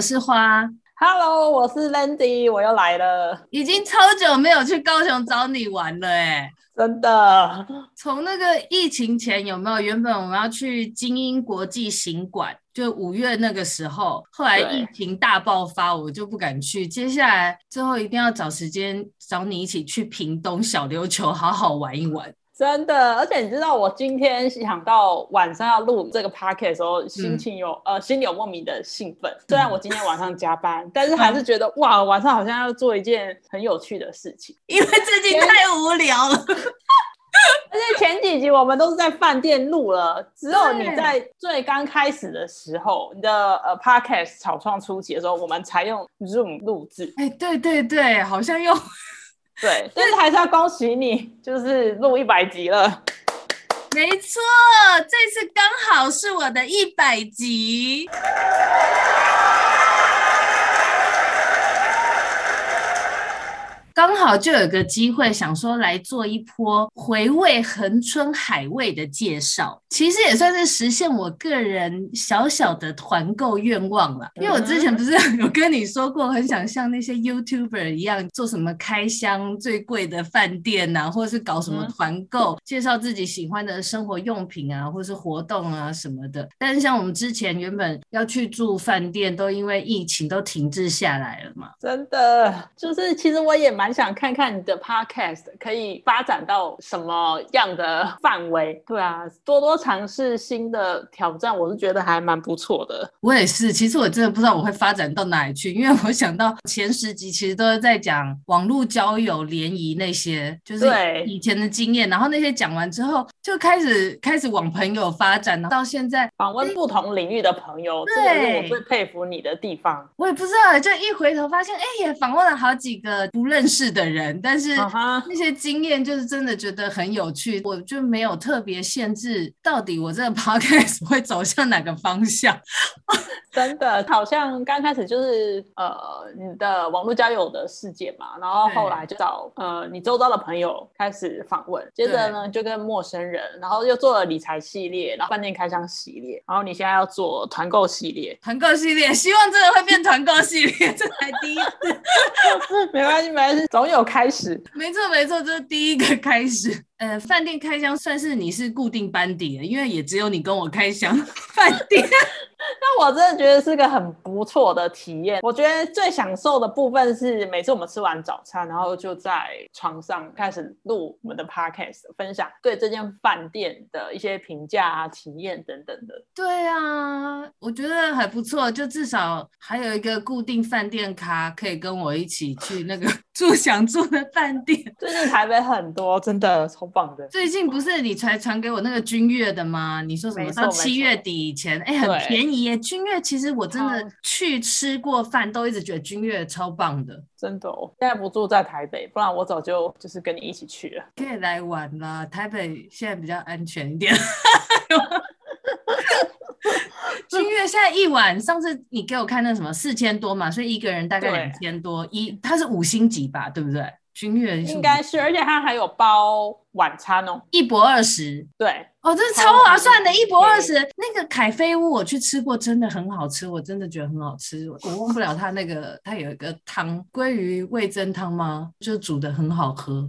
我是花，Hello，我是 Landy，我又来了，已经超久没有去高雄找你玩了，哎，真的。从那个疫情前有没有？原本我们要去精英国际行馆，就五月那个时候，后来疫情大爆发，我就不敢去。接下来之后一定要找时间找你一起去屏东小琉球好好玩一玩。真的，而且你知道，我今天想到晚上要录这个 podcast 的时候，心情有、嗯、呃，心里有莫名的兴奋。虽然我今天晚上加班，嗯、但是还是觉得哇，晚上好像要做一件很有趣的事情，因为最近太无聊了。而且前几集我们都是在饭店录了，只有你在最刚开始的时候，你的呃 podcast 草创初期的时候，我们才用 Zoom 录制。哎，对对对，好像用。对，但是还是要恭喜你，就是录一百集了。没错，这次刚好是我的一百集。刚好就有个机会，想说来做一波回味恒春海味的介绍，其实也算是实现我个人小小的团购愿望了。因为我之前不是有跟你说过，很想像那些 YouTuber 一样，做什么开箱最贵的饭店啊，或者是搞什么团购，介绍自己喜欢的生活用品啊，或是活动啊什么的。但是像我们之前原本要去住饭店，都因为疫情都停滞下来了嘛。真的，就是其实我也蛮。想看看你的 podcast 可以发展到什么样的范围？对啊，多多尝试新的挑战，我是觉得还蛮不错的。我也是，其实我真的不知道我会发展到哪里去，因为我想到前十集其实都是在讲网络交友、联谊那些，就是以前的经验。然后那些讲完之后，就开始开始往朋友发展，到现在访问不同领域的朋友，这个是我最佩服你的地方。我也不知道，就一回头发现，哎，也访问了好几个不认识的人，但是那些经验就是真的觉得很有趣，我就没有特别限制到底我这个 podcast 会走向哪个方向。真的好像刚开始就是呃你的网络交友的世界嘛，然后后来就找呃你周遭的朋友开始访问，接着呢就跟陌生人，然后又做了理财系列，然后饭店开箱系列，然后你现在要做团购系列，团购系列，希望真的会变团购系列，这才第一次。没关系，没关系，总有开始。没错，没错，这是第一个开始。呃，饭店开箱算是你是固定班底了，因为也只有你跟我开箱 饭店。那我真的觉得是个很不错的体验。我觉得最享受的部分是每次我们吃完早餐，然后就在床上开始录我们的 podcast，分享对这间饭店的一些评价啊、体验等等的。对啊，我觉得还不错，就至少还有一个固定饭店咖可以跟我一起去那个 住想住的饭店。最近台北很多，真的超棒的。最近不是你才传给我那个君悦的吗？你说什么到七月底以前，哎，很便宜。耶，君悦其实我真的去吃过饭，都一直觉得君悦超棒的，真的哦。现在不住在台北，不然我早就就是跟你一起去了。可以来玩啦，台北现在比较安全一点。君悦现在一晚，上次你给我看那什么四千多嘛，所以一个人大概两千多，一它是五星级吧，对不对？君悦应该是，而且它还有包晚餐哦，一博二十。对，哦，这是超划算的，一博二十。那个凯菲屋我去吃过，真的很好吃，我真的觉得很好吃。我忘不了它那个，它有一个汤，鲑鱼味增汤吗？就煮的很好喝。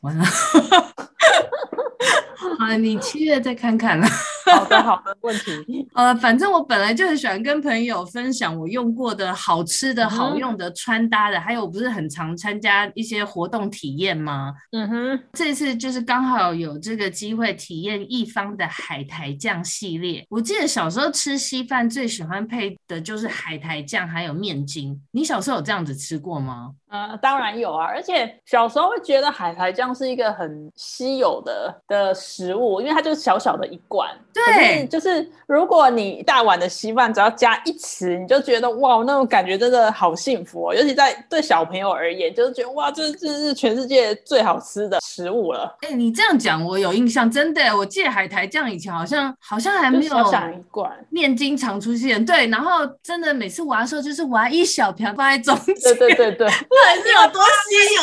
完了，好，你七月再看看了。好的，好的，问题。呃，反正我本来就很喜欢跟朋友分享我用过的好吃的、好用的、穿搭的，还有我不是很常参加一些活动体验吗？嗯哼，这次就是刚好有这个机会体验一方的海苔酱系列。我记得小时候吃稀饭最喜欢配的就是海苔酱，还有面筋。你小时候有这样子吃过吗？呃，当然有啊，而且小时候会觉得海苔酱是一个很稀有的的食物，因为它就是小小的一罐。对，就是如果你一大碗的稀饭只要加一匙，你就觉得哇，那种感觉真的好幸福哦。尤其在对小朋友而言，就是觉得哇，这这是全世界最好吃的食物了。哎，你这样讲我有印象，真的，我记得海苔酱以前好像好像还没有小小一罐面筋常出现。对，然后真的每次玩的时候就是玩一小瓢放在中间。对对对对。还是 有多稀有，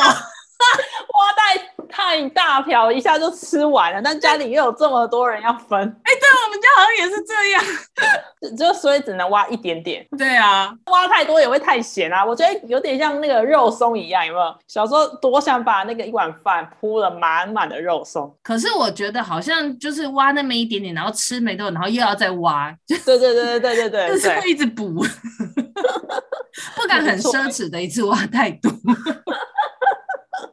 挖太太大瓢，一下就吃完了。但家里又有这么多人要分，哎、欸，对，我们家好像也是这样，就所以只能挖一点点。对啊，挖太多也会太咸啊。我觉得有点像那个肉松一样，有没有？小时候多想把那个一碗饭铺了满满的肉松。可是我觉得好像就是挖那么一点点，然后吃没多，然后又要再挖。对对对对对对对，就是会一直补。不敢很奢侈的一次挖太多。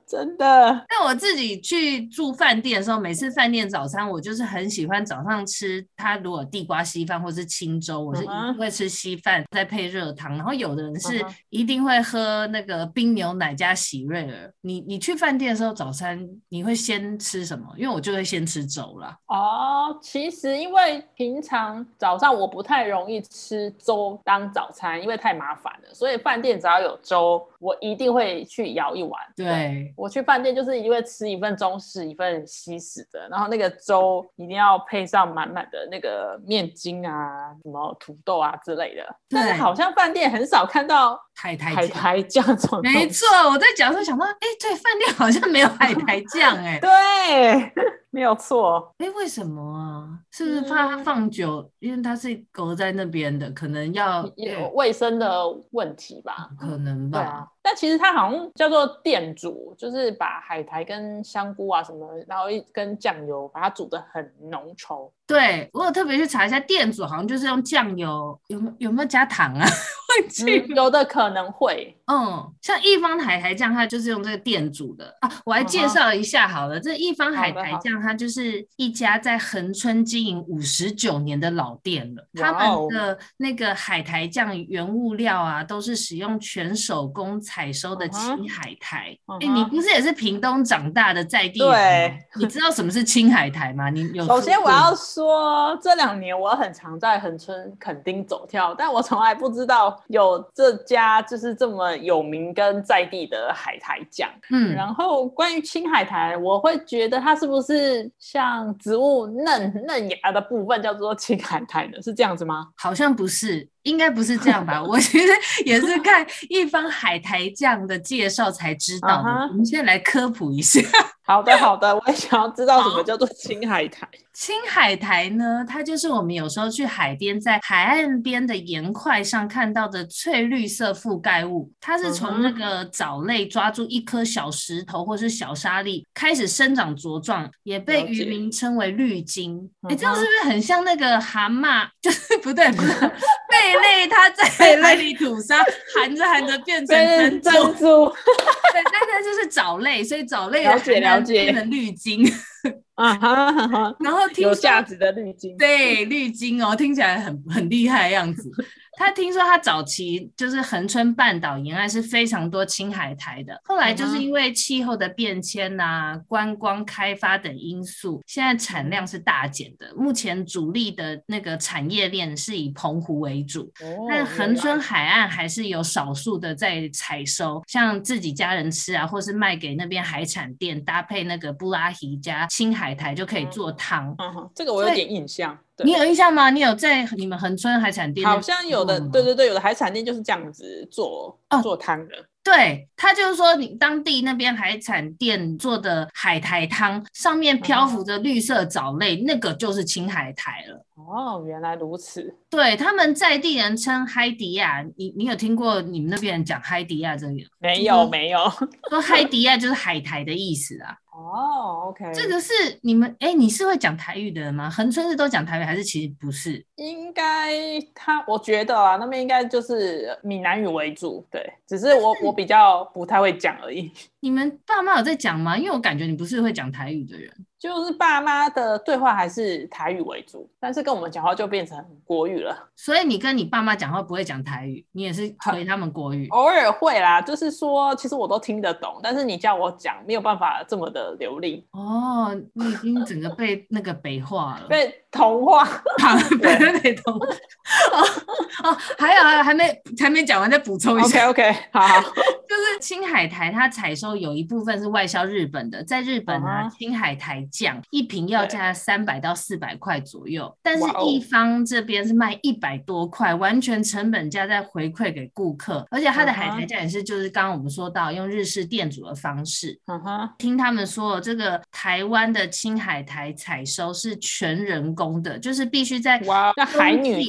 真的，那我自己去住饭店的时候，每次饭店早餐我就是很喜欢早上吃它，如果地瓜稀饭或是清粥，我是一定会吃稀饭再配热汤。然后有的人是一定会喝那个冰牛奶加喜瑞尔。你你去饭店的时候早餐你会先吃什么？因为我就会先吃粥啦。哦，其实因为平常早上我不太容易吃粥当早餐，因为太麻烦了，所以饭店只要有粥，我一定会去舀一碗。对。我去饭店就是一定会吃一份中式，一份西式的，然后那个粥一定要配上满满的那个面筋啊，什么土豆啊之类的。对但是好像饭店很少看到海苔海苔酱这种。没错，我在讲的时候想到，哎，对，饭店好像没有海苔酱，哎，对。没有错，哎，为什么啊？是不是怕它放久？嗯、因为它是隔在那边的，可能要有卫生的问题吧？可能吧。啊、但其实它好像叫做电煮，就是把海苔跟香菇啊什么，然后一跟酱油把它煮的很浓稠。对，我有特别去查一下，电煮好像就是用酱油，有没有，有没有加糖啊？嗯、有的可能会，嗯，像一方海苔酱，它就是用这个电煮的啊。我来介绍一下好了，uh. 这一方海苔酱，它就是一家在恒春经营五十九年的老店了。他们的那个海苔酱原物料啊，都是使用全手工采收的青海苔。哎、uh huh. uh huh. 欸，你不是也是屏东长大的在地人？对，你知道什么是青海苔吗？你有？首先我要说，这两年我很常在恒春垦丁走跳，但我从来不知道。有这家就是这么有名跟在地的海苔酱，嗯，然后关于青海苔，我会觉得它是不是像植物嫩嫩芽的部分叫做情感台的？是这样子吗？好像不是。应该不是这样吧？我其实也是看一方海苔酱的介绍才知道的。Uh huh. 我们现在来科普一下。好的，好的，我也想要知道什么叫做青海苔。青海苔呢，它就是我们有时候去海边，在海岸边的岩块上看到的翠绿色覆盖物。它是从那个藻类抓住一颗小石头或是小沙粒，开始生长茁壮，也被渔民称为绿金。哎、uh huh. 欸，这样是不是很像那个蛤蟆？就是不对，不对。贝类它在海里吐沙，含着含着变成珍珠。珍珠对，但它就是藻类，所以藻类了解了解变成绿金。啊哈哈，然后听说有价值的绿金，对，绿金哦，听起来很很厉害的样子。他听说他早期就是恒春半岛沿岸是非常多青海苔的，后来就是因为气候的变迁呐、啊、观光开发等因素，现在产量是大减的。目前主力的那个产业链是以澎湖为主，但恒春海岸还是有少数的在采收，像自己家人吃啊，或是卖给那边海产店，搭配那个布拉提加青海苔就可以做汤。这个我有点印象。你有印象吗？你有在你们恒春海产店？好像有的，对对对，有的海产店就是这样子做、哦、做汤的。对，他就是说，你当地那边海产店做的海苔汤，上面漂浮着绿色藻类，嗯、那个就是青海苔了。哦，原来如此。对，他们在地人称海迪亚，你你有听过你们那边人讲海迪亚这个？没有，没有。说海迪亚就是海苔的意思啊。哦，OK，这个是你们哎，你是会讲台语的人吗？恒春是都讲台语，还是其实不是？应该他，我觉得啊，那边应该就是闽南语为主，对，只是我是我比较不太会讲而已。你们爸妈有在讲吗？因为我感觉你不是会讲台语的人。就是爸妈的对话还是台语为主，但是跟我们讲话就变成国语了。所以你跟你爸妈讲话不会讲台语，你也是回他们国语？偶尔会啦，就是说其实我都听得懂，但是你叫我讲没有办法这么的流利。哦，你已经整个被那个北化了，被同化，被被同化。哦哦，还有还有还没还没讲完，再补充一下。OK OK，好，好，就是青海苔它采收有一部分是外销日本的，在日本啊，uh huh. 青海苔酱一瓶要价三百到四百块左右，但是一方这边是卖一百多块.完全成本价在回馈给顾客，而且它的海苔酱也是就是刚刚我们说到用日式店主的方式。Uh huh. 听他们说这个台湾的青海苔采收是全人工的，就是必须在哇，那海女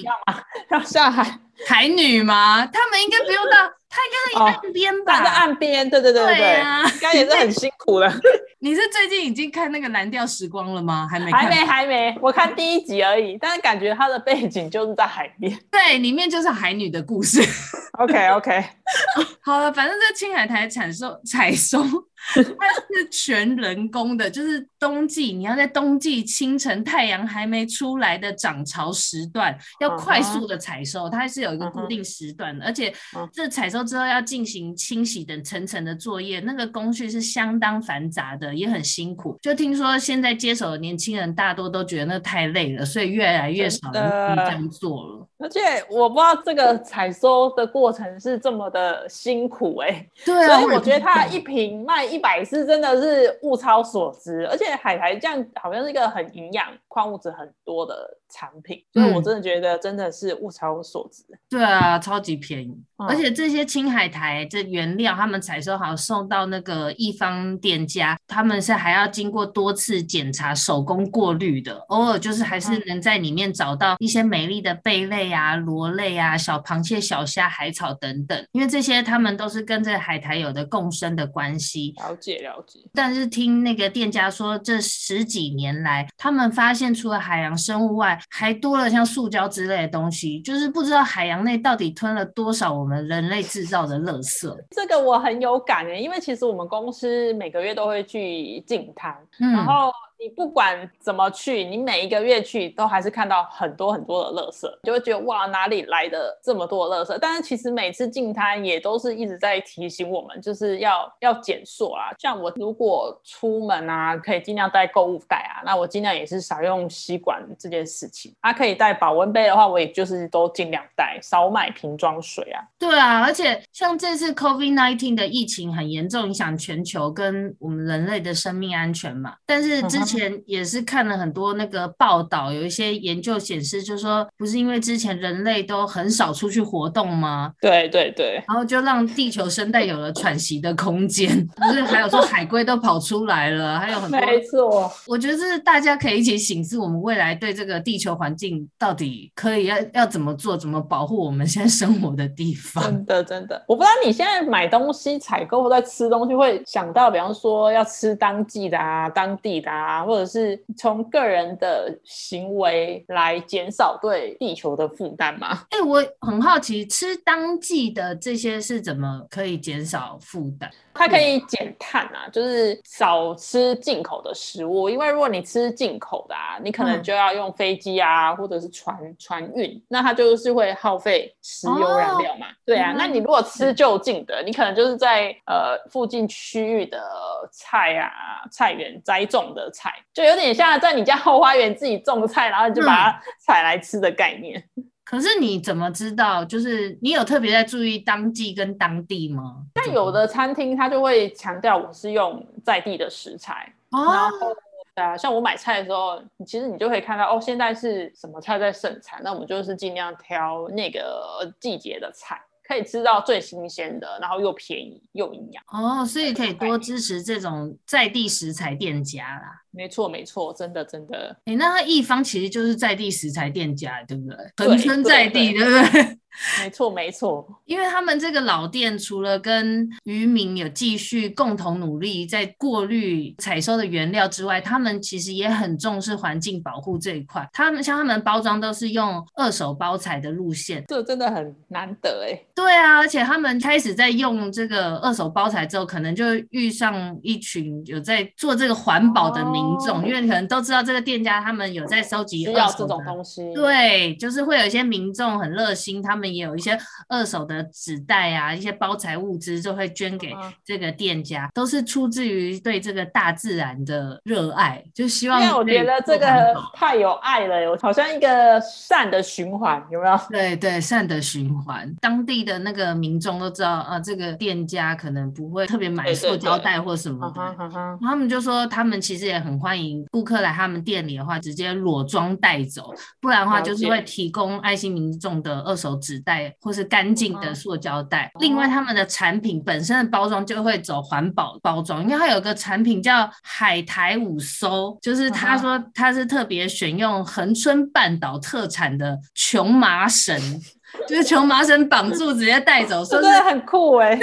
要下 海。海女吗？他们应该不用到，他应该在岸边吧？在岸边，对对对对对，啊、应该也是很辛苦了。你是最近已经看那个蓝调时光了吗？还没看？还没，还没。我看第一集而已，但是感觉它的背景就是在海边。对，里面就是海女的故事。OK OK，好了，反正这青海苔采收采收。它是全人工的，就是冬季你要在冬季清晨太阳还没出来的涨潮时段，要快速的采收，它是有一个固定时段的，而且这采收之后要进行清洗等层层的作业，那个工序是相当繁杂的，也很辛苦。就听说现在接手的年轻人大多都觉得那太累了，所以越来越少人这样做了。而且我不知道这个采收的过程是这么的辛苦哎、欸，对啊，所以我觉得它一瓶卖一百是真的是物超所值，而且海苔酱好像是一个很营养、矿物质很多的产品，所以我真的觉得真的是物超所值。嗯、对啊，超级便宜，嗯、而且这些青海苔这原料，他们采收好送到那个一方店家，他们是还要经过多次检查、手工过滤的，偶尔就是还是能在里面找到一些美丽的贝类。啊，螺类啊，小螃蟹、小虾、海草等等，因为这些他们都是跟这个海苔有的共生的关系。了解了解。但是听那个店家说，这十几年来，他们发现除了海洋生物外，还多了像塑胶之类的东西，就是不知道海洋内到底吞了多少我们人类制造的垃圾。这个我很有感诶，因为其实我们公司每个月都会去净滩，嗯、然后。你不管怎么去，你每一个月去都还是看到很多很多的垃圾，就会觉得哇，哪里来的这么多垃圾？但是其实每次进摊也都是一直在提醒我们，就是要要减塑啊。像我如果出门啊，可以尽量带购物袋啊，那我尽量也是少用吸管这件事情。它、啊、可以带保温杯的话，我也就是都尽量带，少买瓶装水啊。对啊，而且像这次 COVID-19 的疫情很严重，影响全球跟我们人类的生命安全嘛。但是之前也是看了很多那个报道，有一些研究显示，就是说不是因为之前人类都很少出去活动吗？对对对，然后就让地球生态有了喘息的空间，不是还有说海龟都跑出来了，还有很多。没错，我觉得这是大家可以一起醒思，我们未来对这个地球环境到底可以要要怎么做，怎么保护我们现在生活的地方。真的真的，我不知道你现在买东西采购或在吃东西会想到，比方说要吃当季的啊，当地的啊，或者是。是从个人的行为来减少对地球的负担吗？哎、欸，我很好奇，吃当季的这些是怎么可以减少负担？它可以减碳啊，就是少吃进口的食物，因为如果你吃进口的啊，你可能就要用飞机啊，或者是船船运，那它就是会耗费石油燃料嘛。哦、对啊，嗯、那你如果吃就近的，你可能就是在呃附近区域的菜啊菜园栽种的菜，就有点像在你家后花园自己种菜，然后你就把它采来吃的概念。嗯可是你怎么知道？就是你有特别在注意当季跟当地吗？但有的餐厅它就会强调我是用在地的食材，哦、然后对啊，像我买菜的时候，其实你就可以看到哦，现在是什么菜在盛产，那我们就是尽量挑那个季节的菜。可以吃到最新鲜的，然后又便宜又营养哦，所以可以多支持这种在地食材店家啦。没错没错，真的真的。哎、欸，那他一方其实就是在地食材店家，对不对？恒春在地，对不对？没错，没错，因为他们这个老店除了跟渔民有继续共同努力在过滤采收的原料之外，他们其实也很重视环境保护这一块。他们像他们包装都是用二手包材的路线，这真的很难得哎。对啊，而且他们开始在用这个二手包材之后，可能就遇上一群有在做这个环保的民众，哦、因为可能都知道这个店家他们有在收集二手这种东西。对，就是会有一些民众很热心，他们。也有一些二手的纸袋啊，一些包材物资就会捐给这个店家，嗯、都是出自于对这个大自然的热爱，就希望。因为我觉得这个太有爱了，有好像一个善的循环，有没有？对对，善的循环。当地的那个民众都知道啊，这个店家可能不会特别买塑胶袋或什么的，他们就说他们其实也很欢迎顾客来他们店里的话，直接裸装带走，不然的话就是会提供爱心民众的二手纸。袋或是干净的塑胶袋，另外他们的产品本身的包装就会走环保包装，因为它有个产品叫海苔五收，就是他说他是特别选用恒春半岛特产的琼麻绳，就是琼麻绳绑住直接带走，真的很酷哎、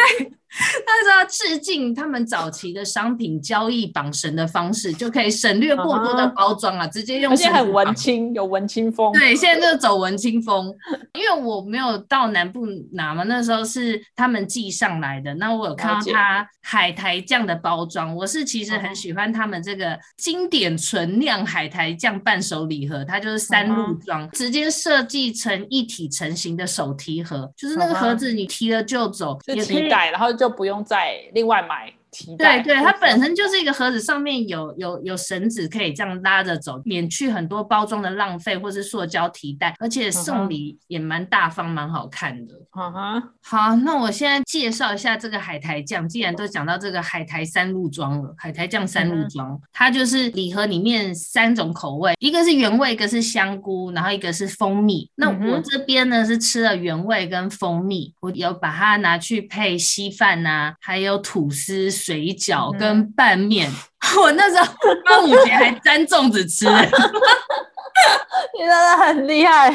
说要致敬他们早期的商品交易绑绳的方式，就可以省略过多的包装啊，直接用。而且很文青，有文青风。对，现在就是走文青风。因为我没有到南部拿嘛，那时候是他们寄上来的。那我有看到它海苔酱的包装，我是其实很喜欢他们这个经典纯酿海苔酱伴手礼盒，它就是三路装，直接设计成一体成型的手提盒，就是那个盒子你提了就走，就提袋，然后就。就不用再另外买。对对，它本身就是一个盒子，上面有有有绳子可以这样拉着走，免去很多包装的浪费或是塑胶提袋，而且送礼也蛮大方，蛮好看的。嗯哼，好，那我现在介绍一下这个海苔酱。既然都讲到这个海苔三鹿装了，海苔酱三鹿装，它就是礼盒里面三种口味，一个是原味，一个是香菇，然后一个是蜂蜜。那我这边呢是吃了原味跟蜂蜜，我有把它拿去配稀饭呐，还有吐司。水饺跟拌面，嗯、我那时候 端午节还沾粽子吃，你真的很厉害。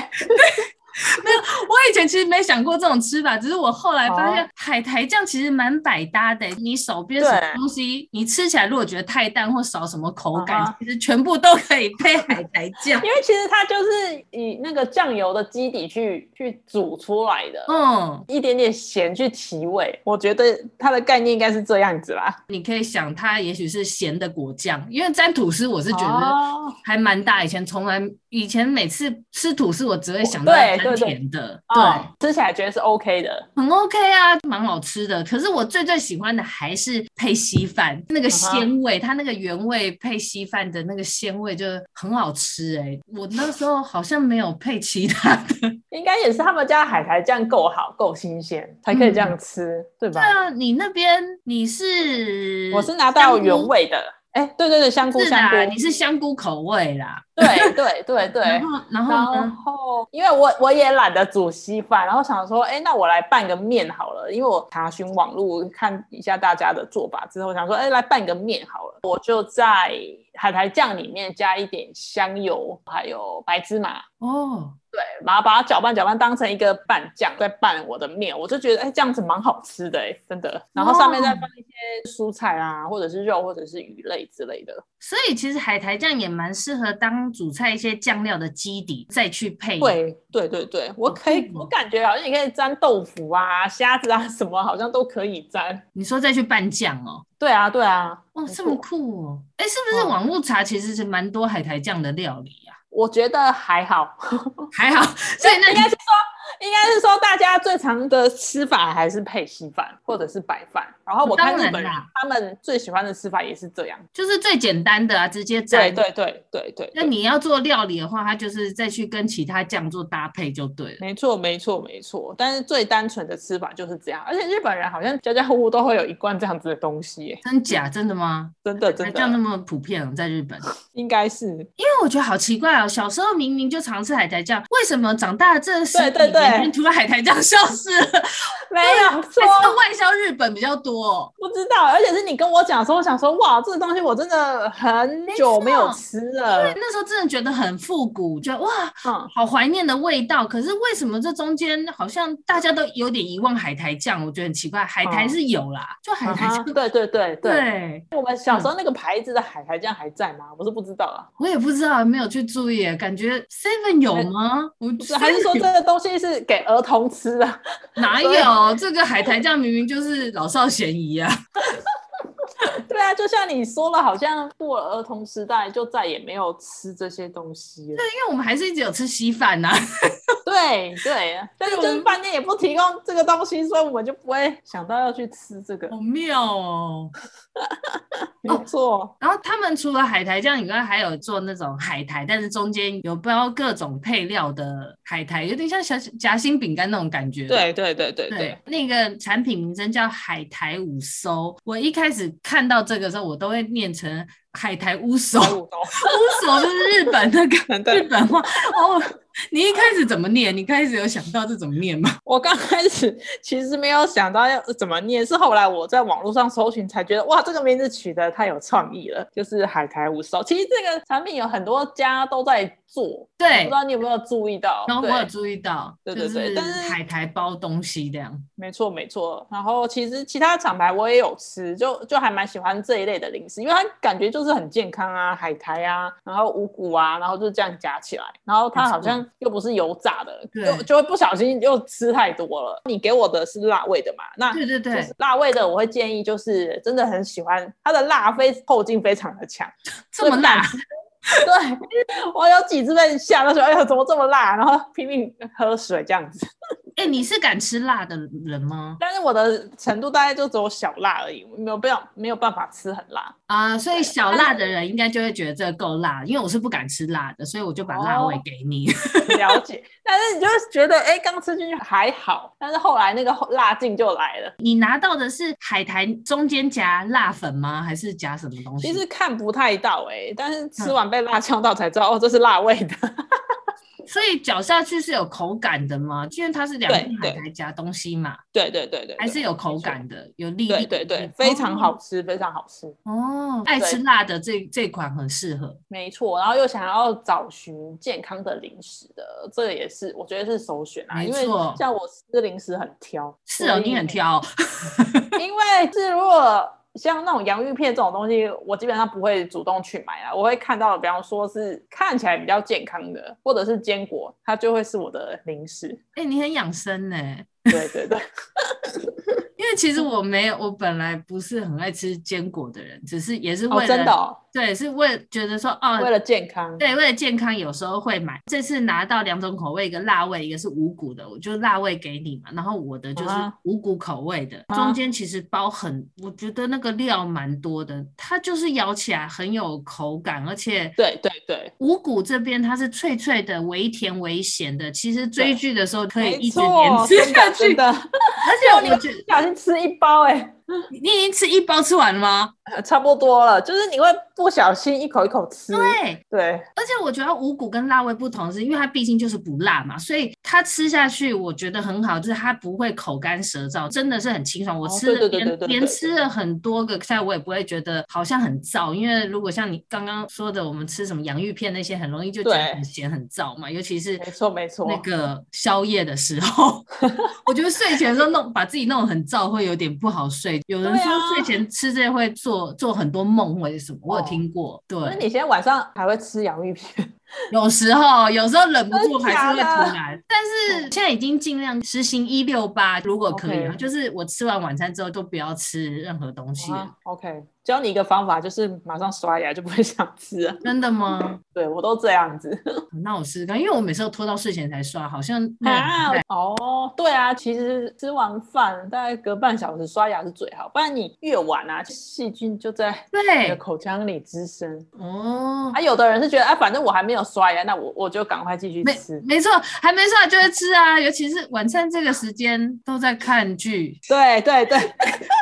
没有，我以前其实没想过这种吃法，只是我后来发现海苔酱其实蛮百搭的。你手边什么东西，你吃起来如果觉得太淡或少什么口感，其实全部都可以配海苔酱。因为其实它就是以那个酱油的基底去去煮出来的，嗯，一点点咸去提味。我觉得它的概念应该是这样子啦。你可以想，它也许是咸的果酱，因为沾吐司我是觉得还蛮大。以前从来以前每次吃吐司，我只会想到。甜的，对，吃起来觉得是 OK 的，很 OK 啊，蛮好吃的。可是我最最喜欢的还是配稀饭，那个鲜味，它那个原味配稀饭的那个鲜味就很好吃哎。我那时候好像没有配其他的，应该也是他们家海苔酱够好，够新鲜才可以这样吃，对吧？对啊，你那边你是？我是拿到原味的。哎，对对对，香菇香菇，你是香菇口味啦。对对对对。然后然后然后，因为我我也懒得煮稀饭，然后想说，哎，那我来拌个面好了。因为我查询网络看一下大家的做法之后，想说，哎，来拌个面好了。我就在海苔酱里面加一点香油，还有白芝麻。哦。对，然后把它搅拌搅拌，当成一个拌酱，再拌我的面，我就觉得哎，这样子蛮好吃的哎，真的。然后上面再放一些蔬菜啊，或者是肉，或者是鱼类之类的。所以其实海苔酱也蛮适合当主菜一些酱料的基底，再去配。对对对对，我可以，我感觉好像你可以沾豆腐啊、虾子啊 什么，好像都可以沾。你说再去拌酱哦？对啊对啊。哇，这么酷哦！哎，是不是网络茶其实是蛮多海苔酱的料理啊？我觉得还好，还好，所以那应该是说。应该是说，大家最常的吃法还是配稀饭或者是白饭。然后我看日本人他们最喜欢的吃法也是这样，就是最简单的啊，直接蘸。对对对对对。那你要做料理的话，它就是再去跟其他酱做搭配就对了。没错没错没错。但是最单纯的吃法就是这样，而且日本人好像家家户户都会有一罐这样子的东西。真假？真的吗？真的真的。这样那么普遍在日本？应该是。因为我觉得好奇怪哦，小时候明明就常吃海苔酱，为什么长大了这十几年？对对对。眼间除了海苔酱消失了，没有错，外销日本比较多。不知道，而且是你跟我讲说，我想说，哇，这个东西我真的很久没有吃了。因为，那时候真的觉得很复古，觉得哇，嗯，好怀念的味道。可是为什么这中间好像大家都有点遗忘海苔酱？我觉得很奇怪。海苔是有啦，就海苔酱。对对对对。我们小时候那个牌子的海苔酱还在吗？我是不知道啊。我也不知道，没有去注意，感觉 Seven 有吗？还是说这个东西是给儿童吃的？哪有？这个海苔酱明明就是老少咸宜啊。对啊，就像你说了，好像过了儿童时代就再也没有吃这些东西了。对，因为我们还是一直有吃稀饭呐。对对，但是就是饭店也不提供这个东西，所以我们就不会想到要去吃这个。好妙哦！没错。然后他们除了海苔酱以外，还有做那种海苔，但是中间有包各种配料的海苔，有点像小夹心饼干那种感觉。对对对对对，对。那个产品名称叫海苔五收。我一开始看到这个时候，我都会念成海苔乌收。乌收就是日本那个 日本话哦。你一开始怎么念？你开始有想到这怎么念吗？我刚开始其实没有想到要怎么念，是后来我在网络上搜寻才觉得，哇，这个名字取得太有创意了，就是海苔五烧。其实这个产品有很多家都在做，对，不知道你有没有注意到？然后我有注意到，对对对，但是海苔包东西这样，没错没错。然后其实其他厂牌我也有吃，就就还蛮喜欢这一类的零食，因为它感觉就是很健康啊，海苔啊，然后五谷啊，然后就这样夹起来，然后它好像。又不是油炸的，就就会不小心又吃太多了。你给我的是辣味的嘛？那对对对，辣味的我会建议，就是真的很喜欢它的辣，非后劲非常的强，这么辣。对，我有几次被吓到说，哎呀，怎么这么辣？然后拼命喝水这样子。哎、欸，你是敢吃辣的人吗？但是我的程度大概就只有小辣而已，没有办法没有办法吃很辣啊。所以小辣的人应该就会觉得这个够辣，因为我是不敢吃辣的，所以我就把辣味给你。哦、了解，但是你就会觉得，哎、欸，刚吃进去还好，但是后来那个辣劲就来了。你拿到的是海苔中间夹辣粉吗？还是夹什么东西？其实看不太到哎、欸，但是吃完被辣呛到才知道，哦，这是辣味的。所以嚼下去是有口感的吗？因为它是两片海苔夹东西嘛。对对对对，还是有口感的，有粒粒。对对对，非常好吃，非常好吃。哦，爱吃辣的这这款很适合。没错，然后又想要找寻健康的零食的，这个也是我觉得是首选啊。没错，像我吃零食很挑。是哦，你很挑。因为是如果。像那种洋芋片这种东西，我基本上不会主动去买啊。我会看到，比方说是看起来比较健康的，或者是坚果，它就会是我的零食。哎、欸，你很养生呢。对对对。因为其实我没有，我本来不是很爱吃坚果的人，只是也是为了、哦、真的、哦，对，是为了觉得说哦，为了健康，对，为了健康，有时候会买。这次拿到两种口味，一个辣味，一个是五谷的，我就辣味给你嘛。然后我的就是五谷口味的，啊、中间其实包很，我觉得那个料蛮多的，它就是咬起来很有口感，而且对对对，五谷这边它是脆脆的，微甜微咸的。其实追剧的时候可以一直连吃下去的，而且我觉得。吃一包哎、欸，你已经吃一包吃完了吗？呃、差不多了，就是你会不小心一口一口吃。对对，而且我觉得五谷跟辣味不同，是因为它毕竟就是不辣嘛，所以它吃下去我觉得很好，就是它不会口干舌燥，真的是很清爽。我吃了连连吃了很多个菜，我也不会觉得好像很燥。因为如果像你刚刚说的，我们吃什么洋芋片那些，很容易就觉得很咸很燥嘛，尤其是没错没错那个宵夜的时候，我觉得睡前的时候弄把自己弄得很燥会有点不好睡。有人说睡前吃这些会做做很多梦或者什么，我有听过。哦、对，那你现在晚上还会吃洋芋片？有时候，有时候忍不住还是会突然。但是现在已经尽量实行一六八，如果可以.就是我吃完晚餐之后都不要吃任何东西。Uh, OK。教你一个方法，就是马上刷牙就不会想吃了。真的吗？对，我都这样子。那我试试看，因为我每次都拖到睡前才刷，好像啊哦，对啊，其实吃完饭大概隔半小时刷牙是最好，不然你越晚啊，细菌就在你的口腔里滋生。哦，啊，有的人是觉得啊，反正我还没有刷牙，那我我就赶快继续吃。没错，还没刷牙就会吃啊，尤其是晚餐这个时间都在看剧。对对对。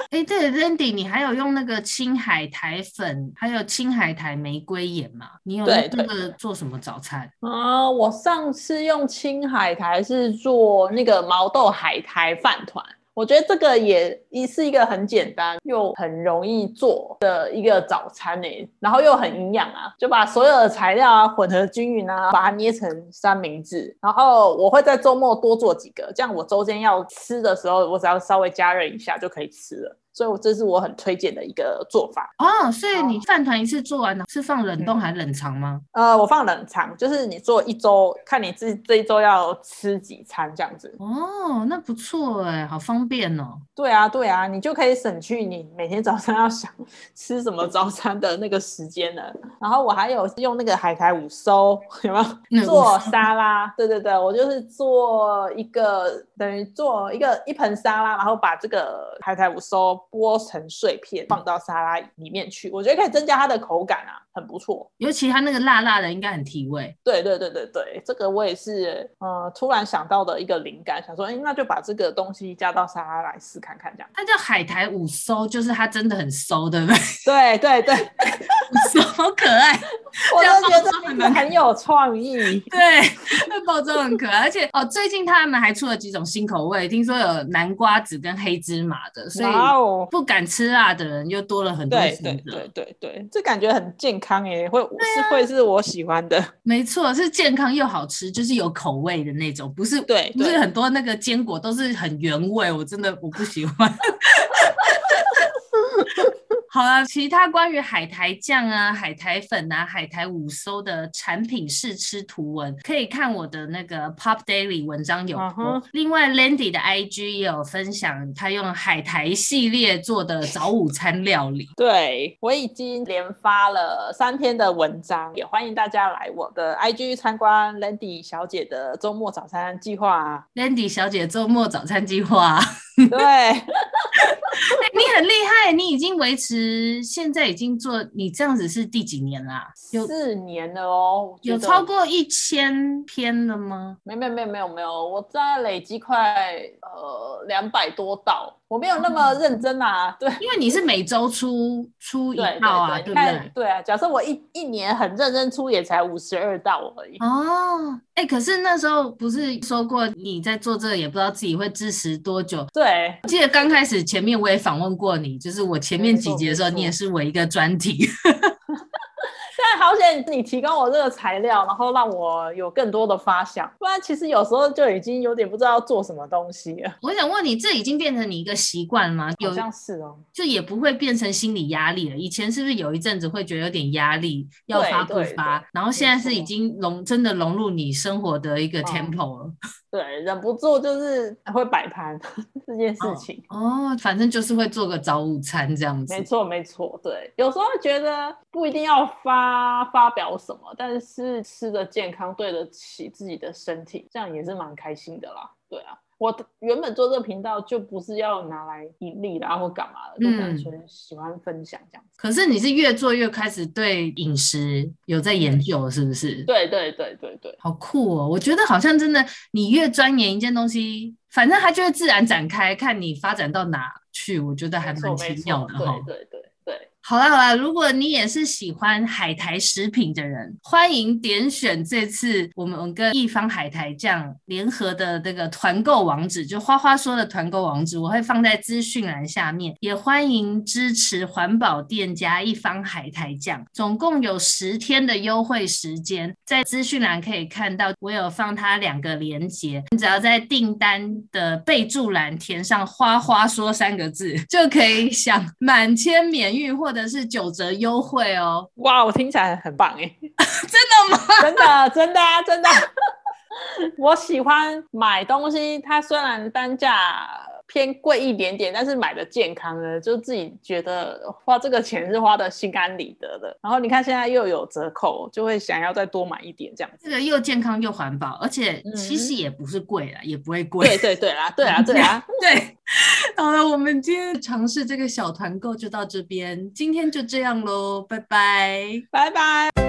哎，对，Landy，你还有用那个青海苔粉，还有青海苔玫瑰盐嘛？你有用那个做什么早餐？啊，我上次用青海苔是做那个毛豆海苔饭团。我觉得这个也一是一个很简单又很容易做的一个早餐诶，然后又很营养啊，就把所有的材料啊混合均匀啊，把它捏成三明治，然后我会在周末多做几个，这样我周间要吃的时候，我只要稍微加热一下就可以吃了。所以，我这是我很推荐的一个做法哦。所以你饭团一次做完了，是放冷冻还是冷藏吗？呃，我放冷藏，就是你做一周，看你自己这一周要吃几餐这样子。哦，那不错哎，好方便哦。对啊，对啊，你就可以省去你每天早上 要想吃什么早餐的那个时间了。然后我还有用那个海苔五收，有没有、嗯、做沙拉？对对对，我就是做一个等于做一个一盆沙拉，然后把这个海苔五收。剥成碎片放到沙拉里面去，我觉得可以增加它的口感啊，很不错。尤其它那个辣辣的，应该很提味。对对对对对，这个我也是呃突然想到的一个灵感，想说，哎，那就把这个东西加到沙拉来试看看，这样。它叫海苔五收，就是它真的很收，对不对？对对对，五收好可爱，我都觉得你们很有创意。对，那包装很可爱，而且哦，最近他们还出了几种新口味，听说有南瓜子跟黑芝麻的，所以。不敢吃辣的人又多了很多。对对对对对，这感觉很健康耶，会、啊、是会是我喜欢的。没错，是健康又好吃，就是有口味的那种，不是对，不是很多那个坚果都是很原味，我真的我不喜欢。好了，其他关于海苔酱啊、海苔粉啊、海苔五收的产品试吃图文，可以看我的那个 Pop Daily 文章有。Uh huh. 另外，Landy 的 IG 也有分享他用海苔系列做的早午餐料理。对，我已经连发了三篇的文章，也欢迎大家来我的 IG 参观 Landy 小姐的周末早餐计划。Landy 小姐周末早餐计划。对。你很厉害，你已经维持，现在已经做，你这样子是第几年啦？有四年了哦。有超过一千篇了吗？没有没没没有没有，我在累积快呃两百多道。我没有那么认真啊，对，因为你是每周出出一道啊，对不对？对啊，假设我一一年很认真出，也才五十二道而已。哦，哎，可是那时候不是说过你在做这个，也不知道自己会支持多久？对，记得刚开始前面我也访问过你，就是我前面几集的时候，你也是我一个专题。但好险你提供我这个材料，然后让我有更多的发想，不然其实有时候就已经有点不知道要做什么东西了。我想问你，这已经变成你一个习惯了吗？好像是哦，就也不会变成心理压力了。以前是不是有一阵子会觉得有点压力，要发不发？然后现在是已经融真的融入你生活的一个 tempo 了。嗯 对，忍不住就是会摆盘 这件事情哦，哦，反正就是会做个早午餐这样子。没错，没错，对，有时候觉得不一定要发发表什么，但是吃的健康，对得起自己的身体，这样也是蛮开心的啦。对啊。我原本做这个频道就不是要拿来盈利的，或干嘛的，就单纯喜欢分享这样子。可是你是越做越开始对饮食有在研究，是不是？对对对对对，好酷哦！我觉得好像真的，你越钻研一件东西，反正它就会自然展开，看你发展到哪去。我觉得还蛮奇妙的哈。对对对。好啦好啦，如果你也是喜欢海苔食品的人，欢迎点选这次我们跟一方海苔酱联合的这个团购网址，就花花说的团购网址，我会放在资讯栏下面。也欢迎支持环保店家一方海苔酱，总共有十天的优惠时间，在资讯栏可以看到，我有放它两个链接，你只要在订单的备注栏填上“花花说”三个字，就可以享满千免运或。的是九折优惠哦！哇，我听起来很棒哎，真的吗？真的，真的啊，真的。我喜欢买东西，它虽然单价。偏贵一点点，但是买的健康的，就自己觉得花这个钱是花的心安理得的。然后你看现在又有折扣，就会想要再多买一点这样子。这个又健康又环保，而且其实也不是贵啦，嗯、也不会贵。对对对啦，对啊 对啊对。好了，我们今天尝试这个小团购就到这边，今天就这样喽，拜拜，拜拜。